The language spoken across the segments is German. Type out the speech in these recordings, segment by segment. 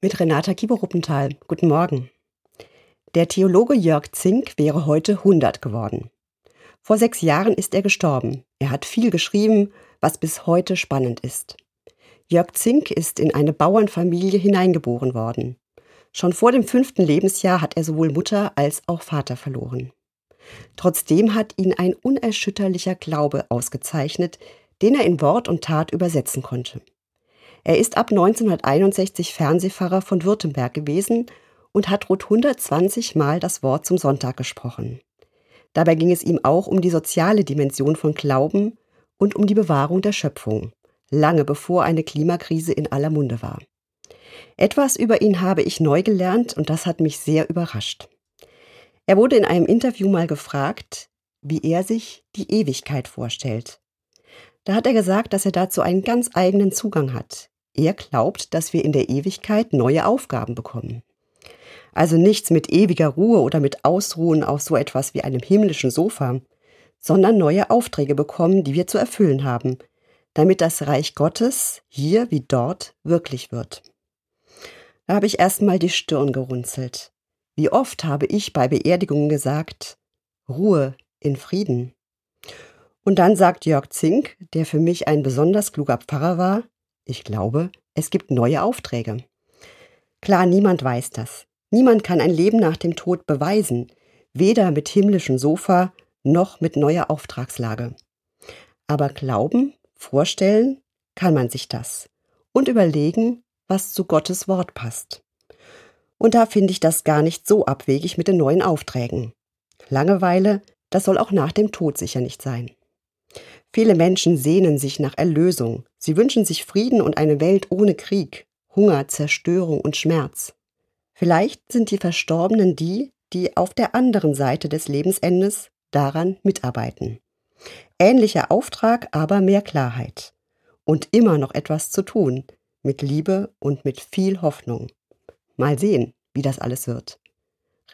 mit Renata Kieber-Ruppenthal. Guten Morgen. Der Theologe Jörg Zink wäre heute 100 geworden. Vor sechs Jahren ist er gestorben. Er hat viel geschrieben, was bis heute spannend ist. Jörg Zink ist in eine Bauernfamilie hineingeboren worden. Schon vor dem fünften Lebensjahr hat er sowohl Mutter als auch Vater verloren. Trotzdem hat ihn ein unerschütterlicher Glaube ausgezeichnet, den er in Wort und Tat übersetzen konnte. Er ist ab 1961 Fernsehpfarrer von Württemberg gewesen und hat rund 120 Mal das Wort zum Sonntag gesprochen. Dabei ging es ihm auch um die soziale Dimension von Glauben und um die Bewahrung der Schöpfung, lange bevor eine Klimakrise in aller Munde war. Etwas über ihn habe ich neu gelernt und das hat mich sehr überrascht. Er wurde in einem Interview mal gefragt, wie er sich die Ewigkeit vorstellt. Da hat er gesagt, dass er dazu einen ganz eigenen Zugang hat. Er glaubt, dass wir in der Ewigkeit neue Aufgaben bekommen. Also nichts mit ewiger Ruhe oder mit Ausruhen auf so etwas wie einem himmlischen Sofa, sondern neue Aufträge bekommen, die wir zu erfüllen haben, damit das Reich Gottes hier wie dort wirklich wird. Da habe ich erstmal die Stirn gerunzelt. Wie oft habe ich bei Beerdigungen gesagt, Ruhe in Frieden. Und dann sagt Jörg Zink, der für mich ein besonders kluger Pfarrer war, ich glaube, es gibt neue Aufträge. Klar, niemand weiß das. Niemand kann ein Leben nach dem Tod beweisen, weder mit himmlischem Sofa noch mit neuer Auftragslage. Aber glauben, vorstellen kann man sich das und überlegen, was zu Gottes Wort passt. Und da finde ich das gar nicht so abwegig mit den neuen Aufträgen. Langeweile, das soll auch nach dem Tod sicher nicht sein. Viele Menschen sehnen sich nach Erlösung. Sie wünschen sich Frieden und eine Welt ohne Krieg, Hunger, Zerstörung und Schmerz. Vielleicht sind die Verstorbenen die, die auf der anderen Seite des Lebensendes daran mitarbeiten. Ähnlicher Auftrag, aber mehr Klarheit. Und immer noch etwas zu tun, mit Liebe und mit viel Hoffnung. Mal sehen, wie das alles wird.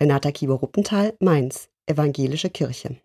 Renata Kieber-Ruppenthal, Mainz, Evangelische Kirche.